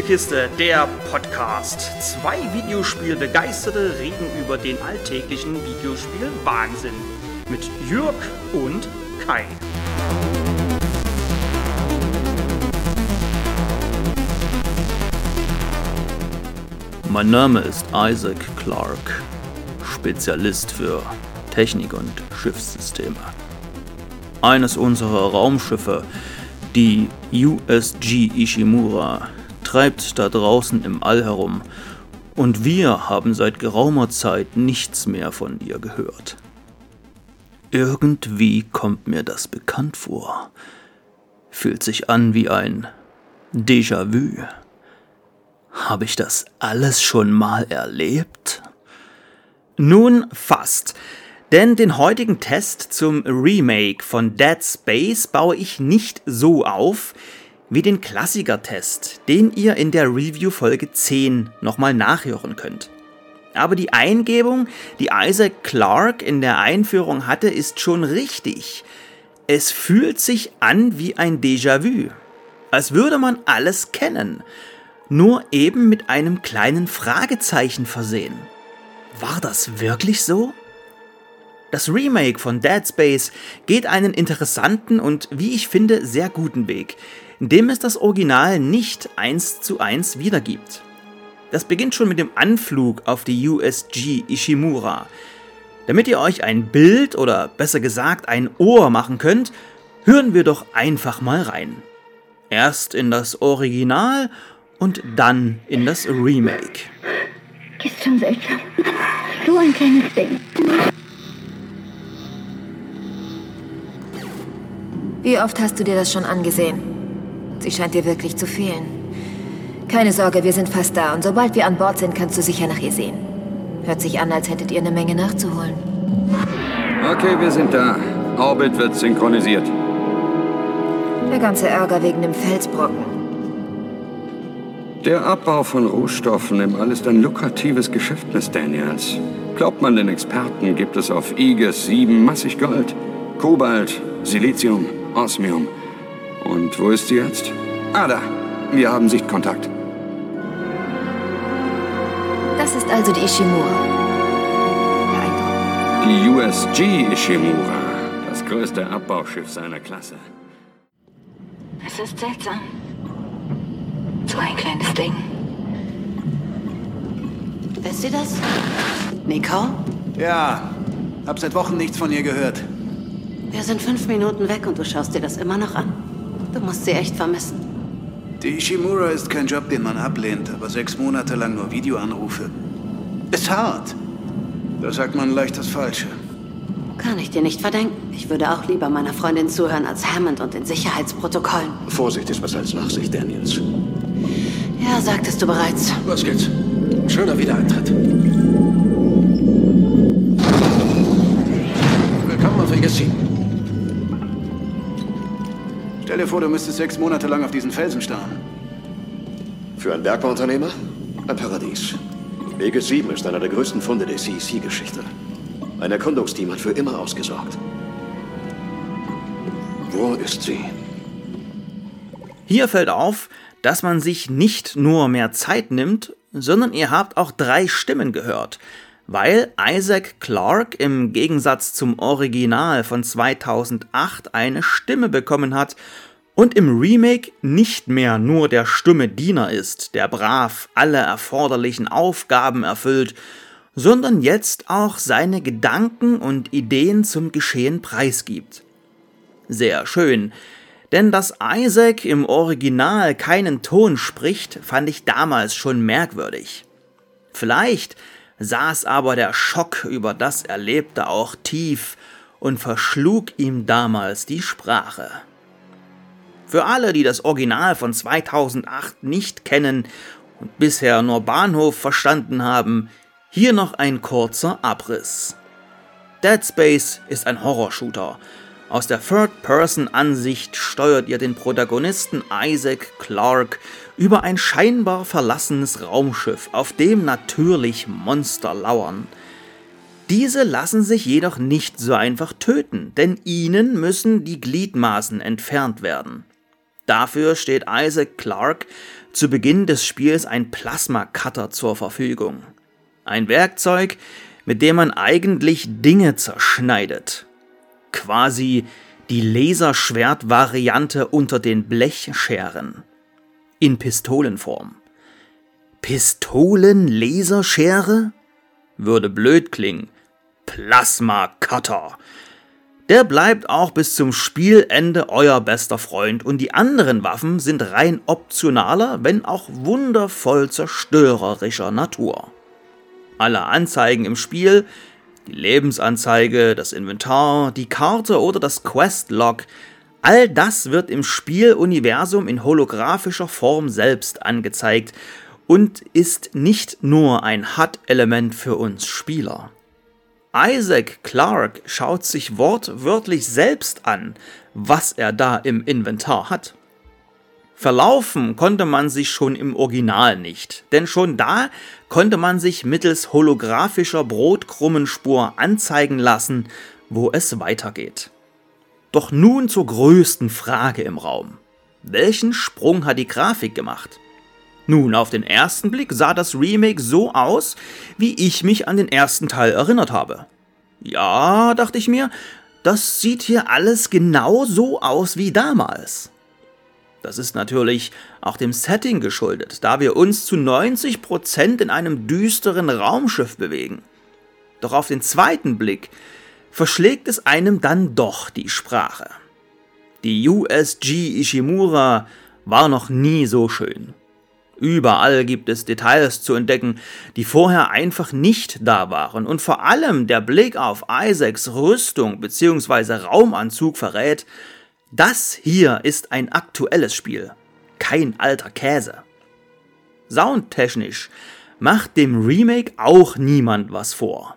Spielekiste, der Podcast. Zwei Videospielbegeisterte reden über den alltäglichen Videospiel-Wahnsinn. Mit Jürg und Kai. Mein Name ist Isaac Clarke, Spezialist für Technik und Schiffssysteme. Eines unserer Raumschiffe die USG Ishimura treibt da draußen im All herum und wir haben seit geraumer Zeit nichts mehr von ihr gehört. Irgendwie kommt mir das bekannt vor. Fühlt sich an wie ein Déjà-vu. Habe ich das alles schon mal erlebt? Nun fast. Denn den heutigen Test zum Remake von Dead Space baue ich nicht so auf wie den Klassiker-Test, den ihr in der Review-Folge 10 nochmal nachhören könnt. Aber die Eingebung, die Isaac Clarke in der Einführung hatte, ist schon richtig. Es fühlt sich an wie ein Déjà-vu. Als würde man alles kennen, nur eben mit einem kleinen Fragezeichen versehen. War das wirklich so? Das Remake von Dead Space geht einen interessanten und, wie ich finde, sehr guten Weg, indem es das Original nicht eins zu eins wiedergibt. Das beginnt schon mit dem Anflug auf die USG Ishimura. Damit ihr euch ein Bild oder besser gesagt ein Ohr machen könnt, hören wir doch einfach mal rein. Erst in das Original und dann in das Remake. Ist schon seltsam. So ein kleines Ding. Wie oft hast du dir das schon angesehen? Sie scheint dir wirklich zu fehlen. Keine Sorge, wir sind fast da und sobald wir an Bord sind, kannst du sicher nach ihr sehen. Hört sich an, als hättet ihr eine Menge nachzuholen. Okay, wir sind da. Orbit wird synchronisiert. Der ganze Ärger wegen dem Felsbrocken. Der Abbau von Rohstoffen im All ist ein lukratives Geschäft, Miss Daniels. Glaubt man den Experten, gibt es auf Aegis 7 massig Gold, Kobalt, Silizium Osmium. Und wo ist sie jetzt? Ah, da. Wir haben Sichtkontakt. Das ist also die Ishimura. Die USG Ishimura. Das größte Abbauschiff seiner Klasse. Es ist seltsam. So ein kleines Ding. Wisst ihr das? Nicole? Ja, hab seit Wochen nichts von ihr gehört. Wir sind fünf Minuten weg und du schaust dir das immer noch an. Du musst sie echt vermissen. Die Ishimura ist kein Job, den man ablehnt, aber sechs Monate lang nur Videoanrufe. Ist hart. Da sagt man leicht das Falsche. Kann ich dir nicht verdenken. Ich würde auch lieber meiner Freundin zuhören als Hammond und den Sicherheitsprotokollen. Vorsicht ist was als Nachsicht, Daniels. Ja, sagtest du bereits. Los geht's. Schöner Wiedereintritt. Dir vor, du müsstest sechs Monate lang auf diesen Felsen starren. Für einen Bergbauunternehmer? Ein Paradies. Wege 7 ist einer der größten Funde der CEC-Geschichte. Ein Erkundungsteam hat für immer ausgesorgt. Wo ist sie? Hier fällt auf, dass man sich nicht nur mehr Zeit nimmt, sondern ihr habt auch drei Stimmen gehört weil Isaac Clarke im Gegensatz zum Original von 2008 eine Stimme bekommen hat und im Remake nicht mehr nur der stumme Diener ist, der brav alle erforderlichen Aufgaben erfüllt, sondern jetzt auch seine Gedanken und Ideen zum Geschehen preisgibt. Sehr schön, denn dass Isaac im Original keinen Ton spricht, fand ich damals schon merkwürdig. Vielleicht saß aber der Schock über das Erlebte auch tief und verschlug ihm damals die Sprache. Für alle, die das Original von 2008 nicht kennen und bisher nur Bahnhof verstanden haben, hier noch ein kurzer Abriss. Dead Space ist ein Horrorshooter, aus der Third-Person-Ansicht steuert ihr den Protagonisten Isaac Clarke über ein scheinbar verlassenes Raumschiff, auf dem natürlich Monster lauern. Diese lassen sich jedoch nicht so einfach töten, denn ihnen müssen die Gliedmaßen entfernt werden. Dafür steht Isaac Clarke zu Beginn des Spiels ein Plasma-Cutter zur Verfügung. Ein Werkzeug, mit dem man eigentlich Dinge zerschneidet. Quasi die Laserschwert-Variante unter den Blechscheren. In Pistolenform. Pistolen-Laserschere? Würde blöd klingen. Plasma-Cutter. Der bleibt auch bis zum Spielende euer bester Freund und die anderen Waffen sind rein optionaler, wenn auch wundervoll zerstörerischer Natur. Alle Anzeigen im Spiel, die Lebensanzeige, das Inventar, die Karte oder das Quest-Log, all das wird im Spieluniversum in holographischer Form selbst angezeigt und ist nicht nur ein HUD-Element für uns Spieler. Isaac Clarke schaut sich wortwörtlich selbst an, was er da im Inventar hat. Verlaufen konnte man sich schon im Original nicht, denn schon da konnte man sich mittels holographischer Brotkrummenspur anzeigen lassen, wo es weitergeht. Doch nun zur größten Frage im Raum. Welchen Sprung hat die Grafik gemacht? Nun, auf den ersten Blick sah das Remake so aus, wie ich mich an den ersten Teil erinnert habe. Ja, dachte ich mir, das sieht hier alles genau so aus wie damals. Das ist natürlich auch dem Setting geschuldet, da wir uns zu 90% in einem düsteren Raumschiff bewegen. Doch auf den zweiten Blick verschlägt es einem dann doch die Sprache. Die USG Ishimura war noch nie so schön. Überall gibt es Details zu entdecken, die vorher einfach nicht da waren. Und vor allem der Blick auf Isaacs Rüstung bzw. Raumanzug verrät, das hier ist ein aktuelles Spiel, kein alter Käse. Soundtechnisch macht dem Remake auch niemand was vor.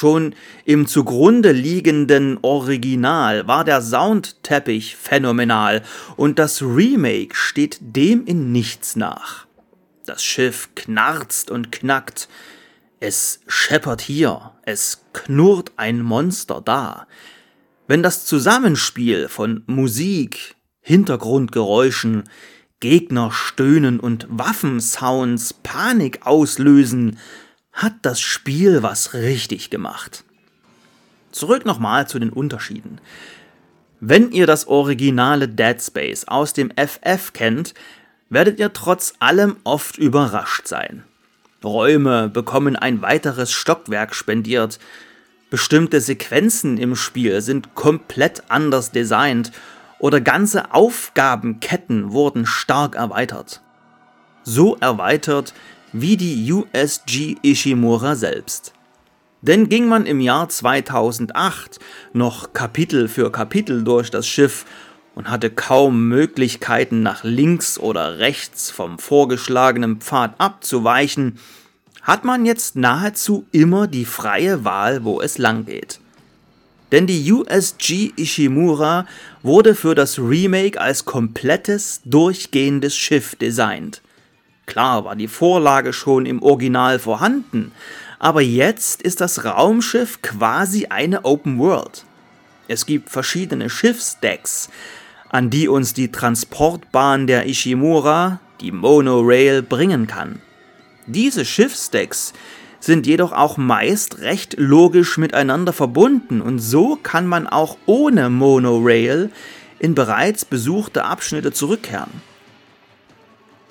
Schon im zugrunde liegenden Original war der Soundteppich phänomenal und das Remake steht dem in nichts nach. Das Schiff knarzt und knackt, es scheppert hier, es knurrt ein Monster da. Wenn das Zusammenspiel von Musik, Hintergrundgeräuschen, Gegner stöhnen und Waffensounds Panik auslösen, hat das Spiel was richtig gemacht. Zurück nochmal zu den Unterschieden. Wenn ihr das originale Dead Space aus dem FF kennt, werdet ihr trotz allem oft überrascht sein. Räume bekommen ein weiteres Stockwerk spendiert, bestimmte Sequenzen im Spiel sind komplett anders designt oder ganze Aufgabenketten wurden stark erweitert. So erweitert, wie die USG Ishimura selbst. Denn ging man im Jahr 2008 noch Kapitel für Kapitel durch das Schiff und hatte kaum Möglichkeiten nach links oder rechts vom vorgeschlagenen Pfad abzuweichen, hat man jetzt nahezu immer die freie Wahl, wo es lang geht. Denn die USG Ishimura wurde für das Remake als komplettes, durchgehendes Schiff designt. Klar war die Vorlage schon im Original vorhanden, aber jetzt ist das Raumschiff quasi eine Open World. Es gibt verschiedene Schiffsdecks, an die uns die Transportbahn der Ishimura, die Monorail, bringen kann. Diese Schiffsdecks sind jedoch auch meist recht logisch miteinander verbunden und so kann man auch ohne Monorail in bereits besuchte Abschnitte zurückkehren.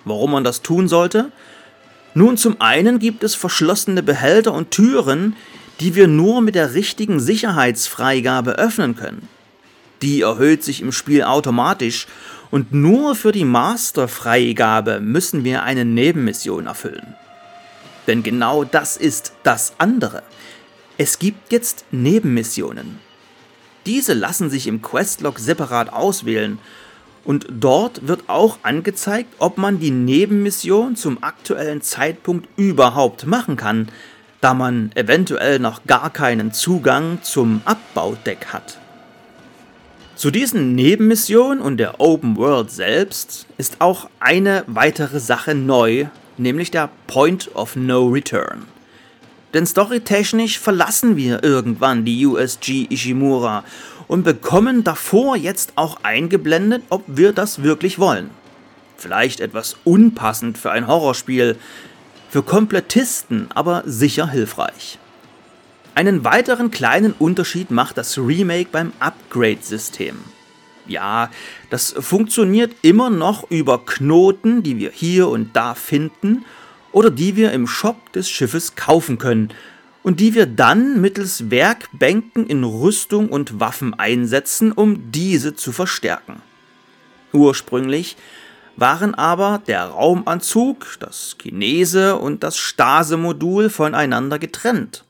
Warum man das tun sollte? Nun, zum einen gibt es verschlossene Behälter und Türen, die wir nur mit der richtigen Sicherheitsfreigabe öffnen können. Die erhöht sich im Spiel automatisch und nur für die Masterfreigabe müssen wir eine Nebenmission erfüllen. Denn genau das ist das andere. Es gibt jetzt Nebenmissionen. Diese lassen sich im Questlog separat auswählen und dort wird auch angezeigt, ob man die Nebenmission zum aktuellen Zeitpunkt überhaupt machen kann, da man eventuell noch gar keinen Zugang zum Abbaudeck hat. Zu diesen Nebenmissionen und der Open World selbst ist auch eine weitere Sache neu, nämlich der Point of No Return. Denn storytechnisch verlassen wir irgendwann die USG Ishimura und bekommen davor jetzt auch eingeblendet, ob wir das wirklich wollen. Vielleicht etwas unpassend für ein Horrorspiel, für Komplettisten aber sicher hilfreich. Einen weiteren kleinen Unterschied macht das Remake beim Upgrade-System. Ja, das funktioniert immer noch über Knoten, die wir hier und da finden oder die wir im Shop des Schiffes kaufen können und die wir dann mittels Werkbänken in Rüstung und Waffen einsetzen, um diese zu verstärken. Ursprünglich waren aber der Raumanzug, das Kinese und das Stase-Modul voneinander getrennt.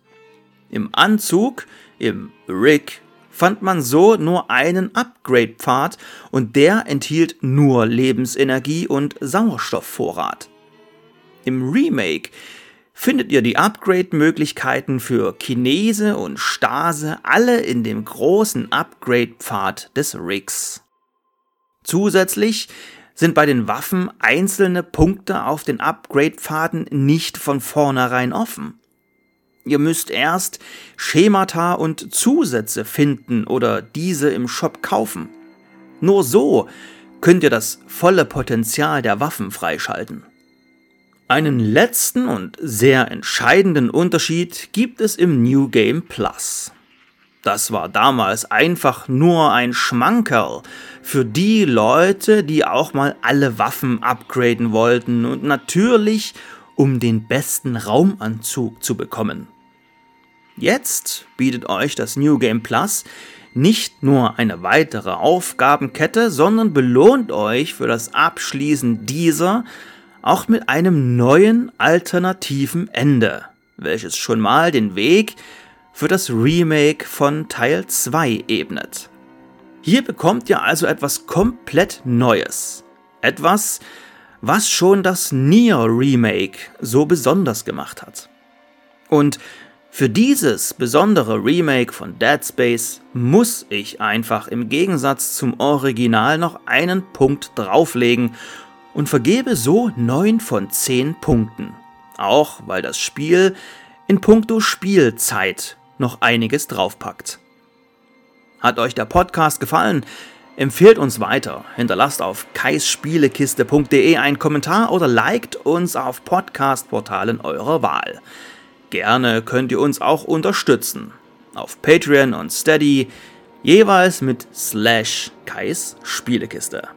Im Anzug, im Rig, fand man so nur einen Upgrade-Pfad und der enthielt nur Lebensenergie und Sauerstoffvorrat. Im Remake findet ihr die Upgrade-Möglichkeiten für Kinese und Stase alle in dem großen Upgrade-Pfad des Rigs. Zusätzlich sind bei den Waffen einzelne Punkte auf den Upgrade-Pfaden nicht von vornherein offen. Ihr müsst erst Schemata und Zusätze finden oder diese im Shop kaufen. Nur so könnt ihr das volle Potenzial der Waffen freischalten. Einen letzten und sehr entscheidenden Unterschied gibt es im New Game Plus. Das war damals einfach nur ein Schmankerl für die Leute, die auch mal alle Waffen upgraden wollten und natürlich um den besten Raumanzug zu bekommen. Jetzt bietet euch das New Game Plus nicht nur eine weitere Aufgabenkette, sondern belohnt euch für das Abschließen dieser auch mit einem neuen alternativen Ende, welches schon mal den Weg für das Remake von Teil 2 ebnet. Hier bekommt ihr also etwas komplett Neues. Etwas, was schon das Nier Remake so besonders gemacht hat. Und für dieses besondere Remake von Dead Space muss ich einfach im Gegensatz zum Original noch einen Punkt drauflegen und vergebe so 9 von 10 Punkten. Auch weil das Spiel in puncto Spielzeit noch einiges draufpackt. Hat euch der Podcast gefallen? Empfehlt uns weiter, hinterlasst auf kaisspielekiste.de einen Kommentar oder liked uns auf Podcast-Portalen eurer Wahl. Gerne könnt ihr uns auch unterstützen. Auf Patreon und Steady, jeweils mit slash Kais Spielekiste.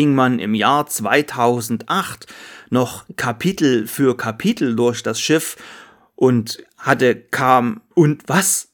Ging man im Jahr 2008 noch Kapitel für Kapitel durch das Schiff und hatte kam und was